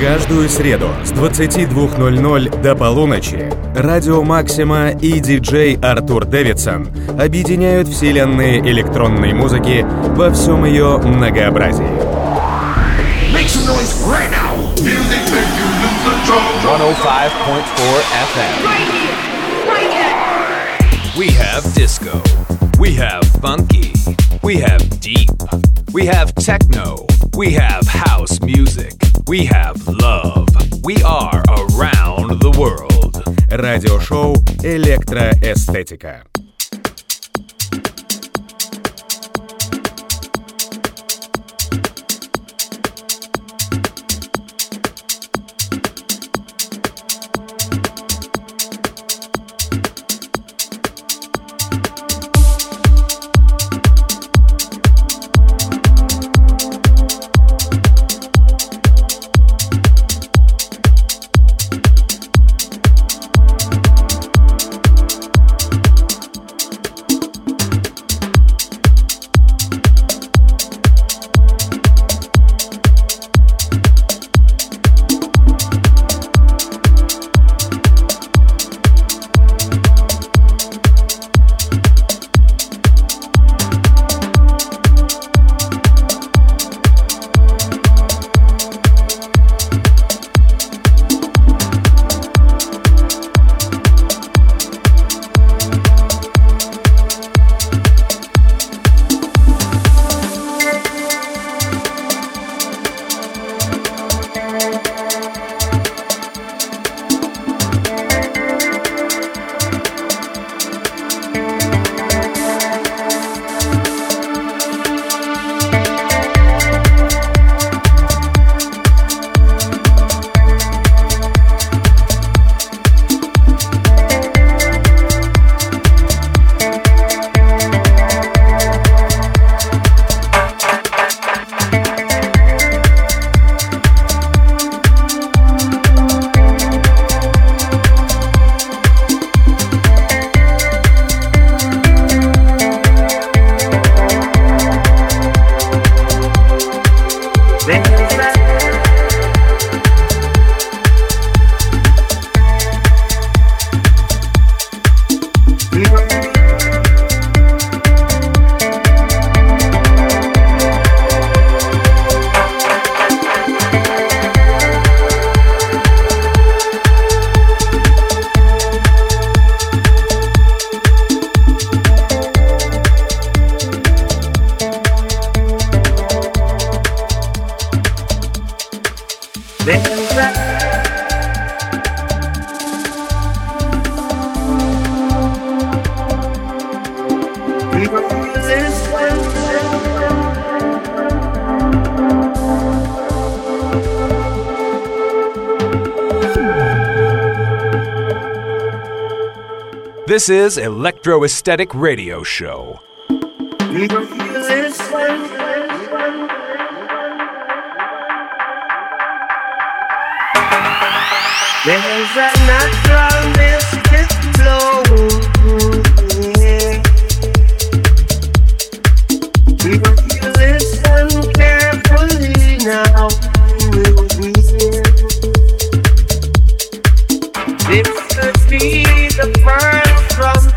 Каждую среду с 22.00 до полуночи Радио Максима и диджей Артур Дэвидсон объединяют вселенные электронной музыки во всем ее многообразии. Make some noise right now. Music make you lose control. 105.4 FM. Right here, right here. We have disco. We have funky. We have deep. We have techno. We have house music. We have love. We are around the world. Радиошоу «Электроэстетика». This is Electro Esthetic Radio Show. There's a natural mystic flow. This could be the first trumpet.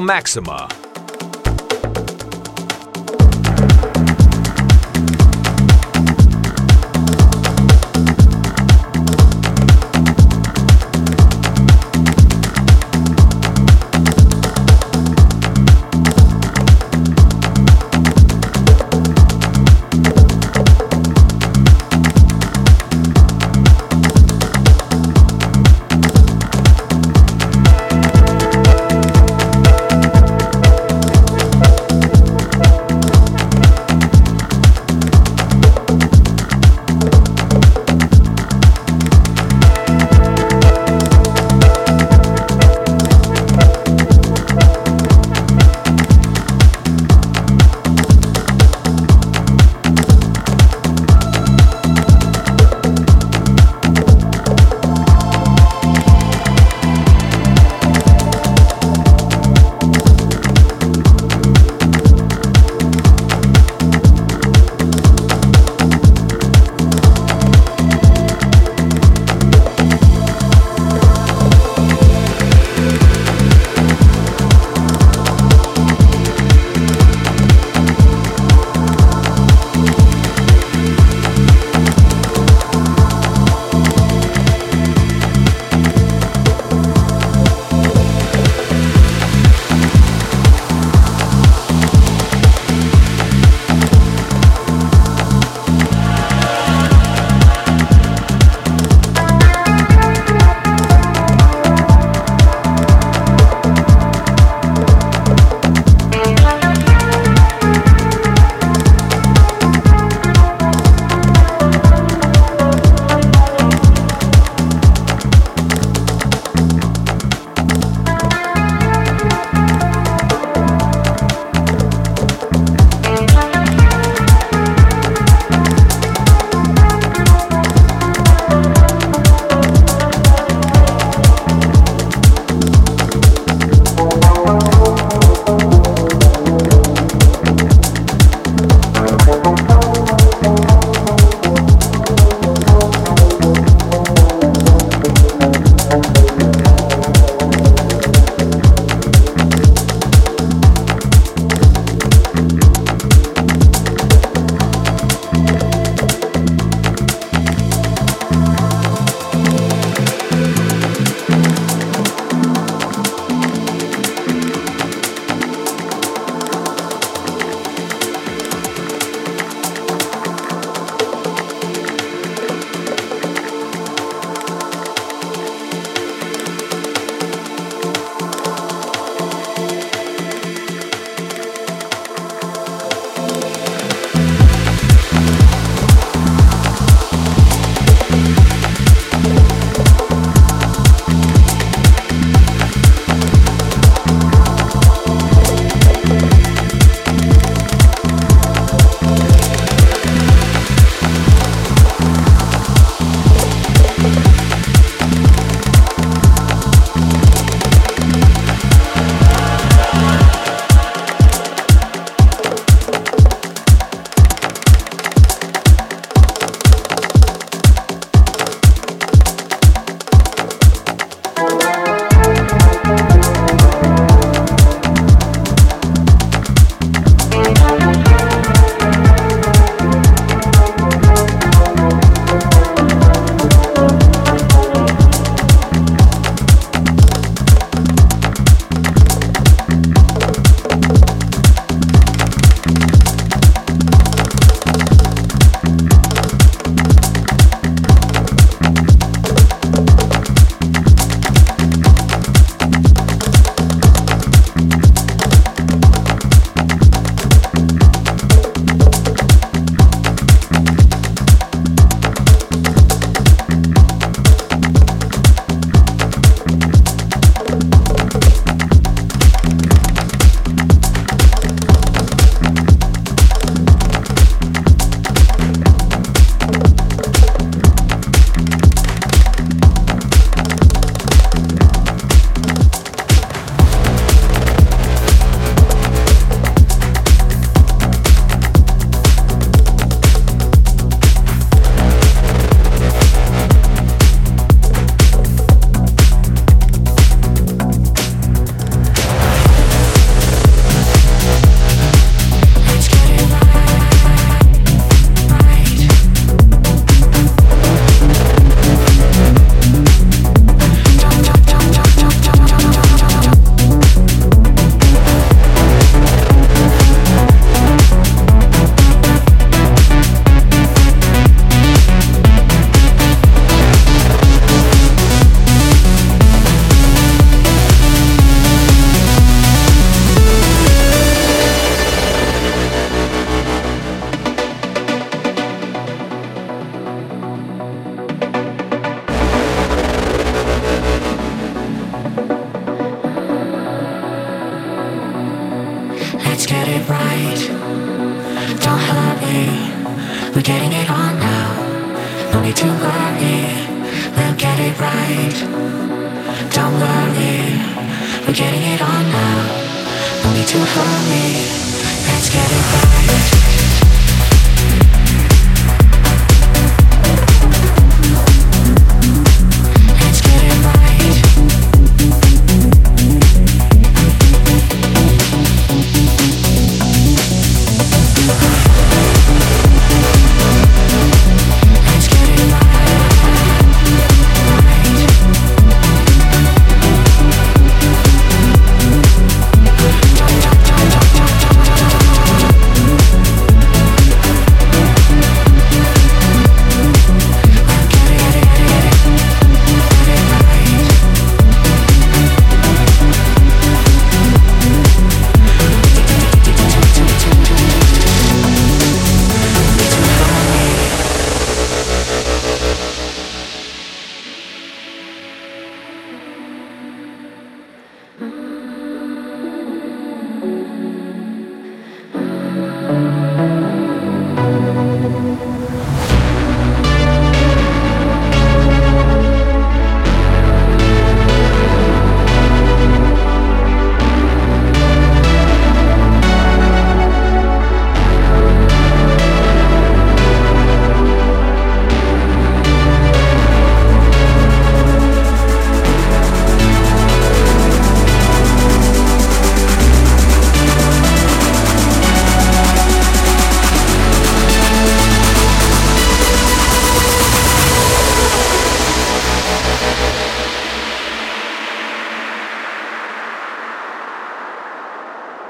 Maxima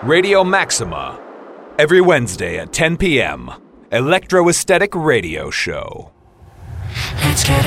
Radio Maxima. Every Wednesday at 10 p.m. Electro Esthetic Radio Show. Let's get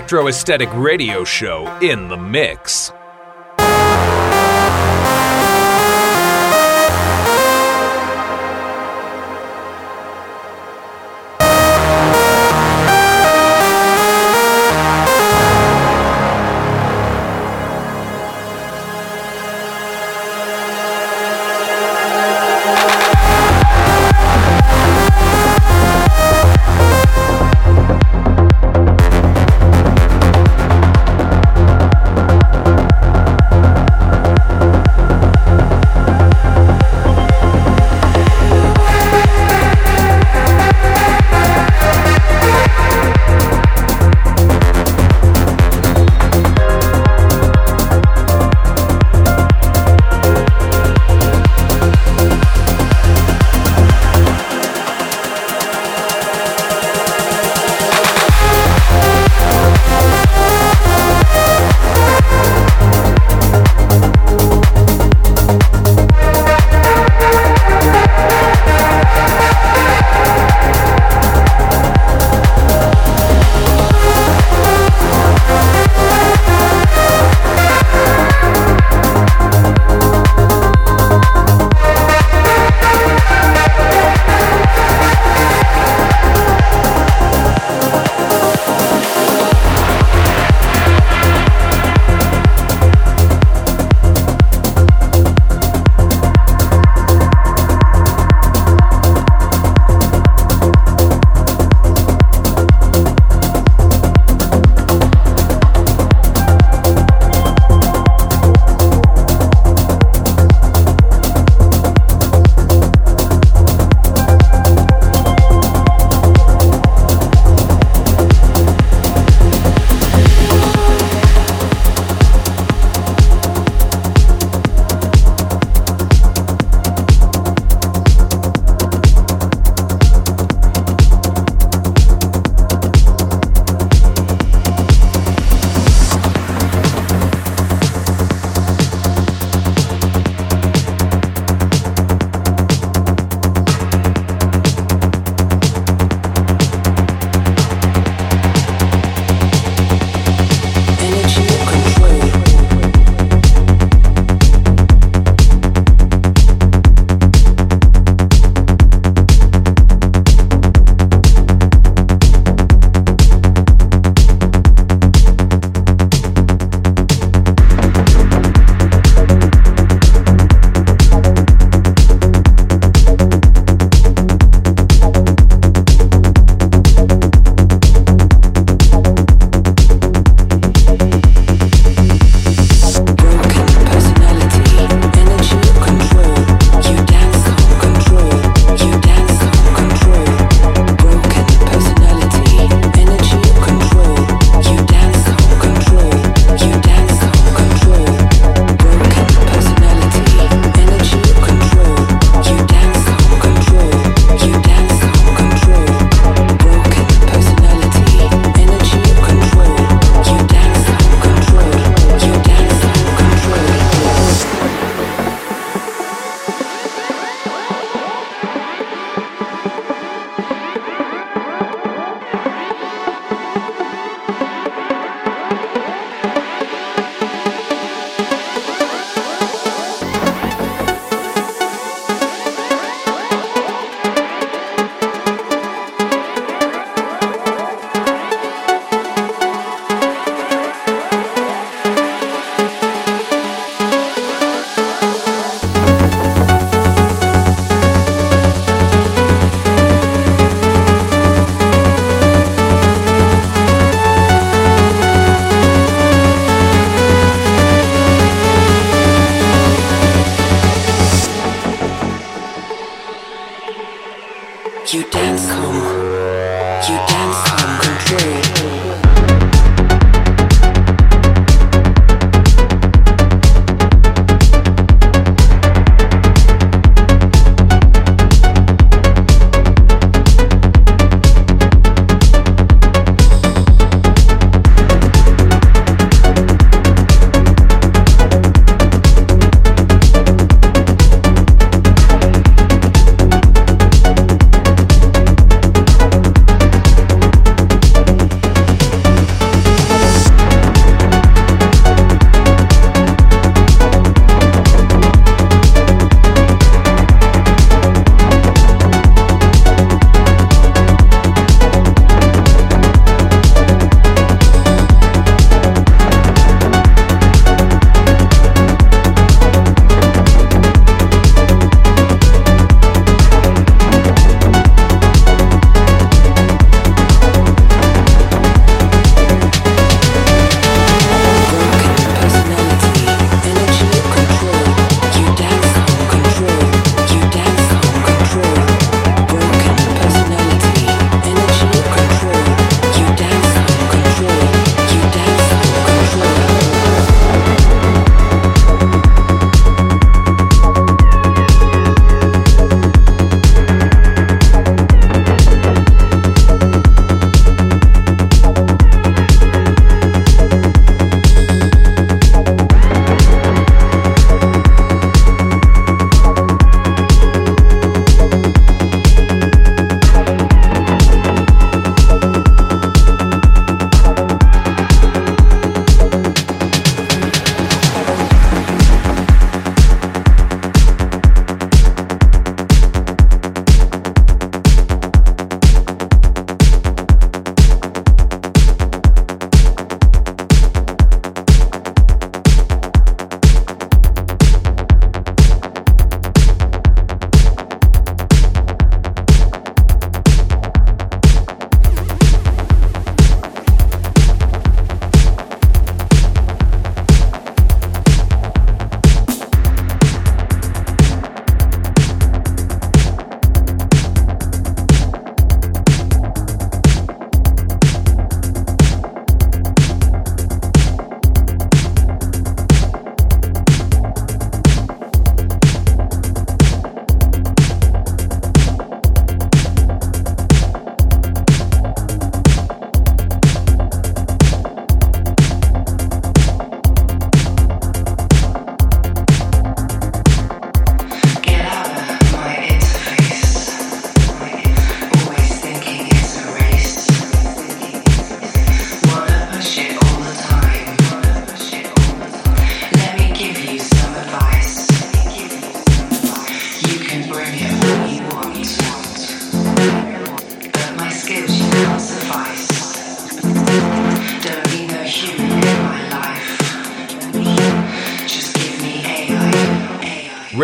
Electro Esthetic Radio Show in the mix.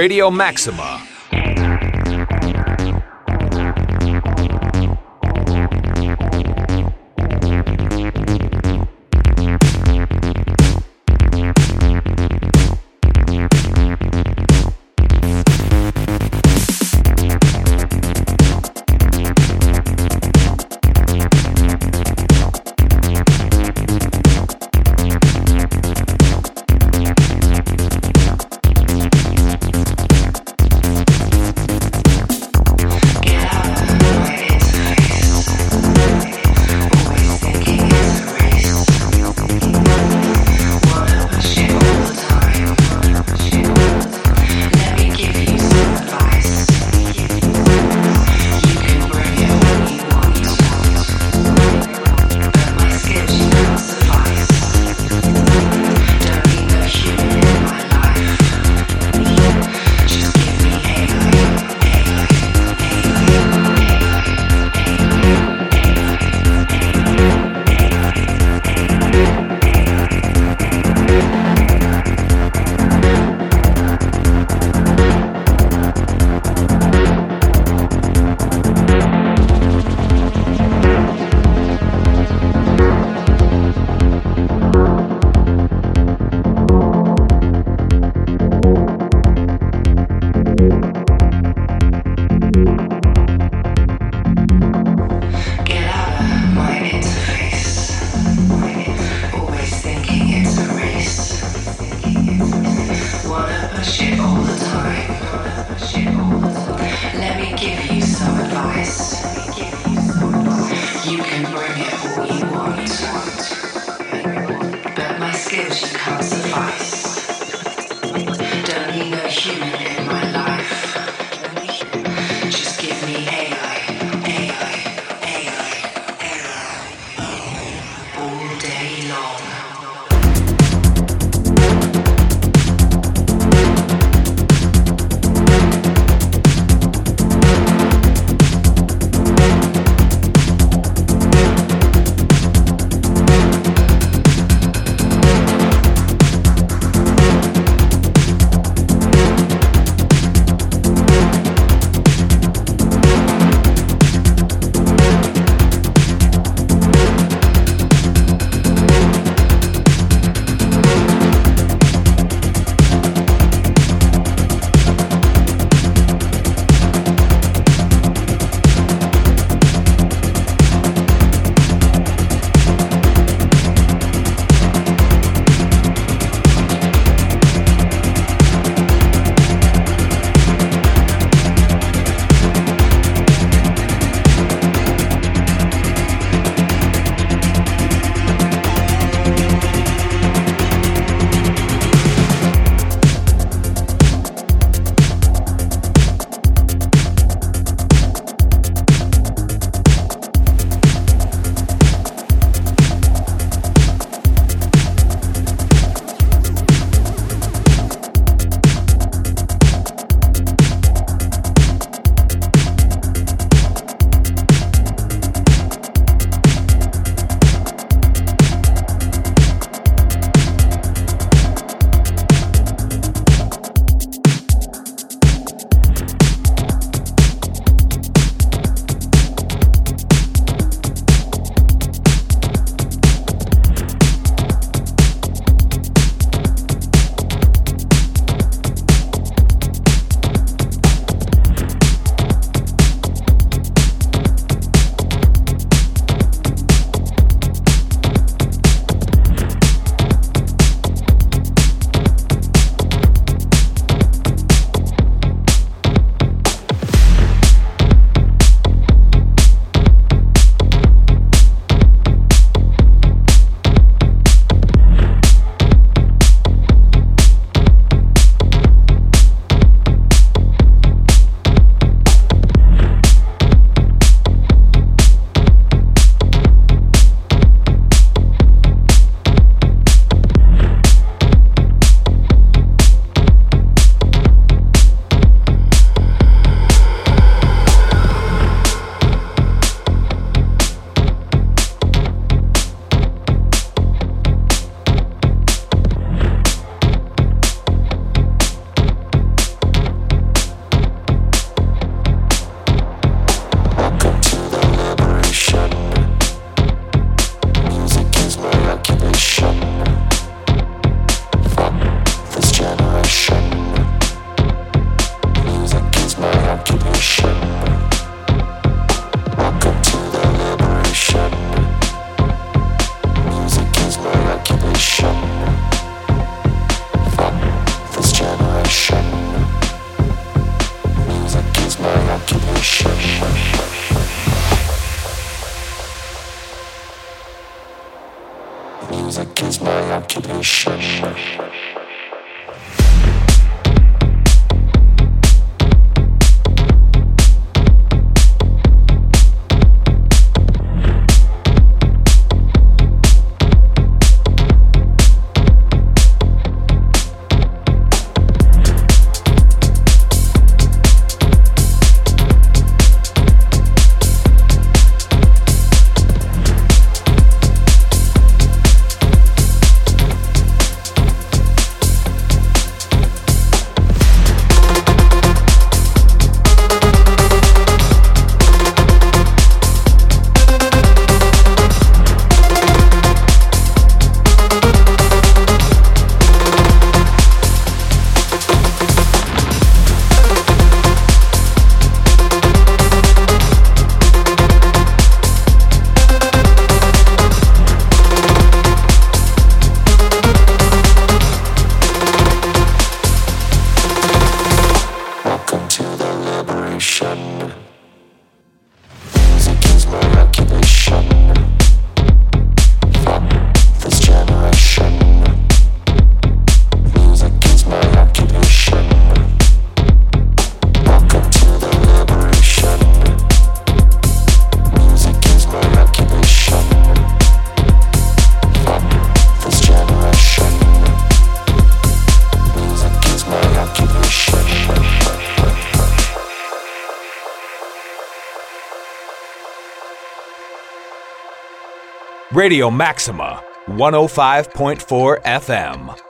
Radio Maxima. Radio Maxima, 105.4 FM.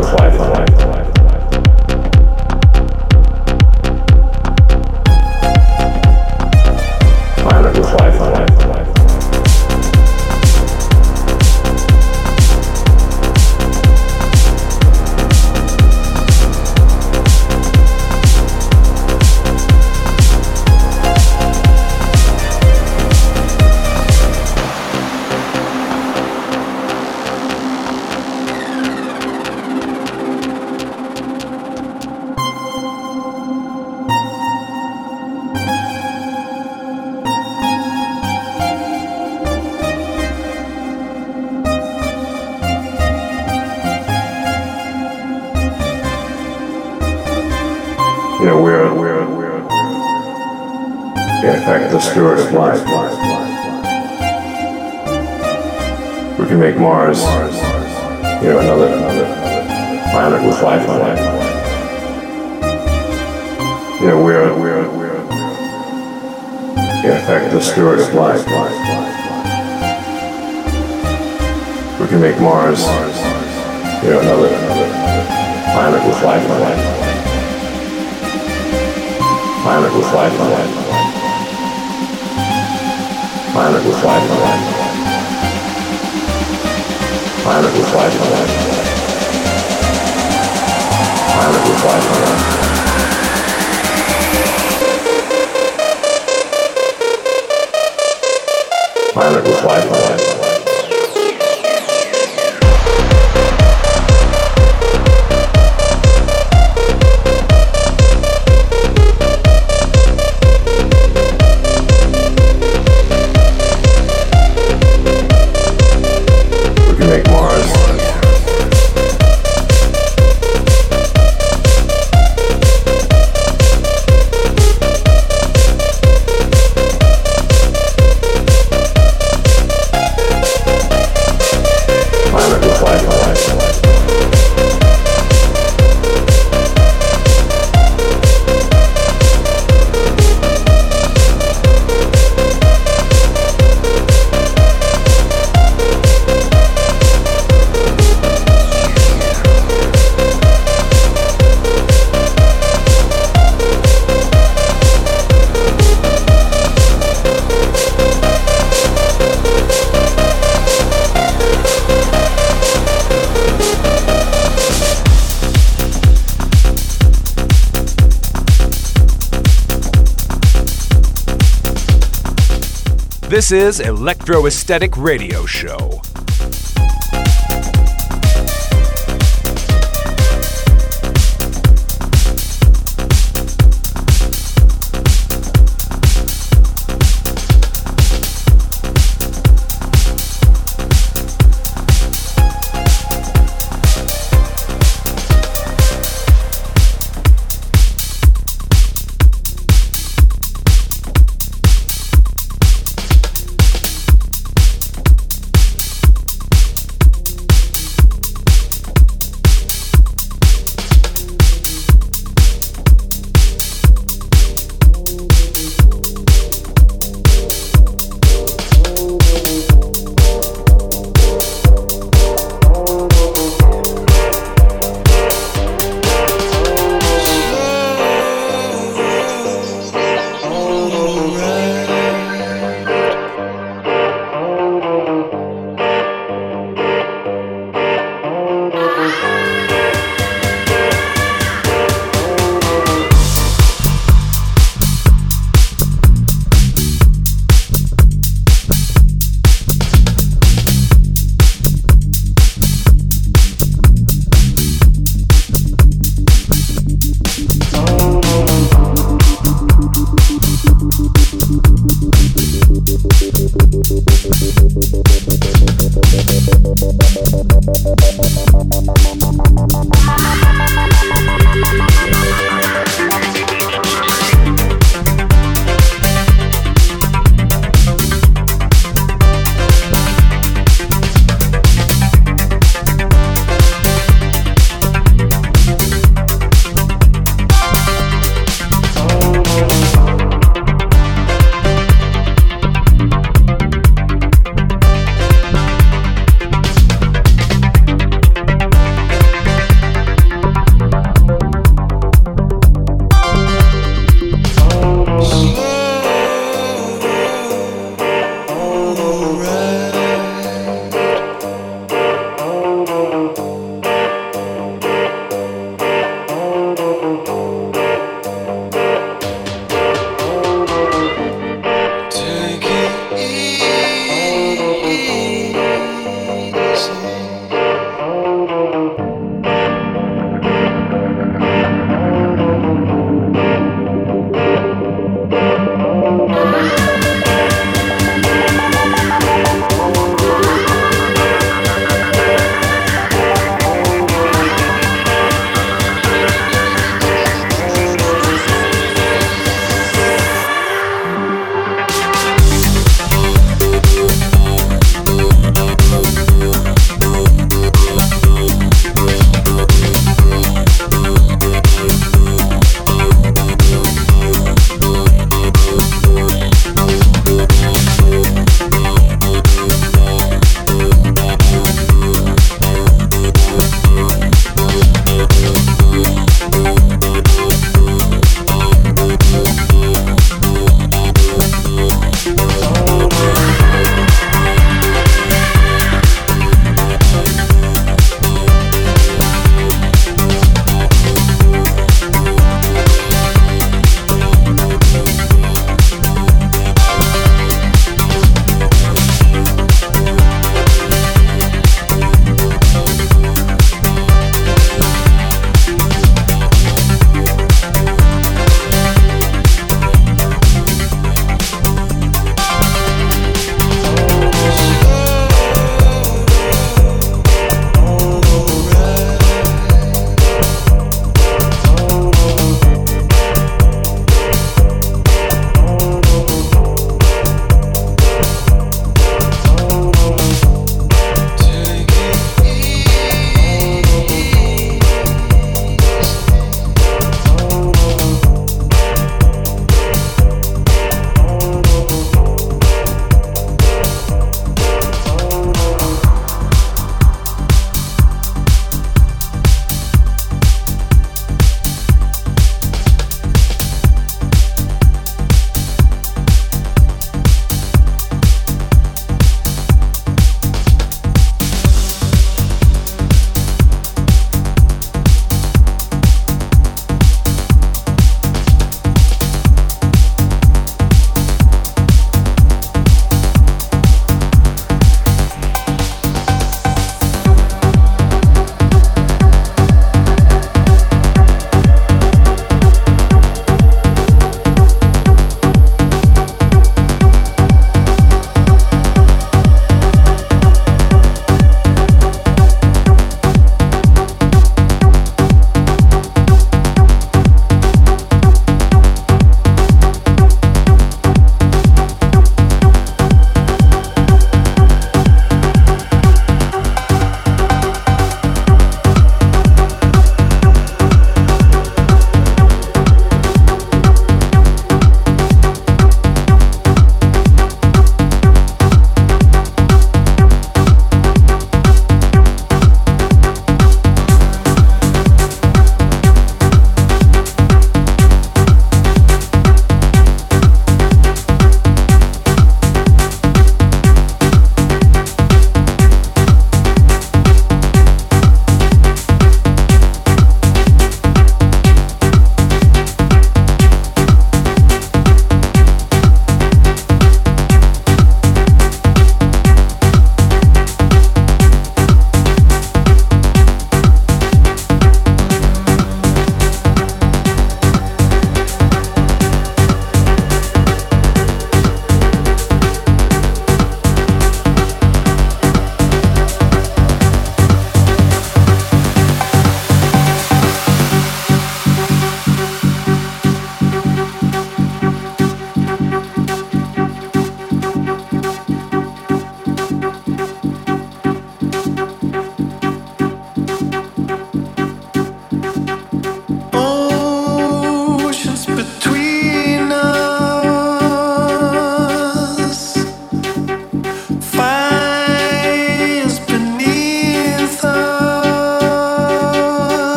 to fly, fly, fly. This is Electro Esthetic Radio Show.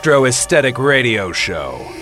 Electro aesthetic radio show.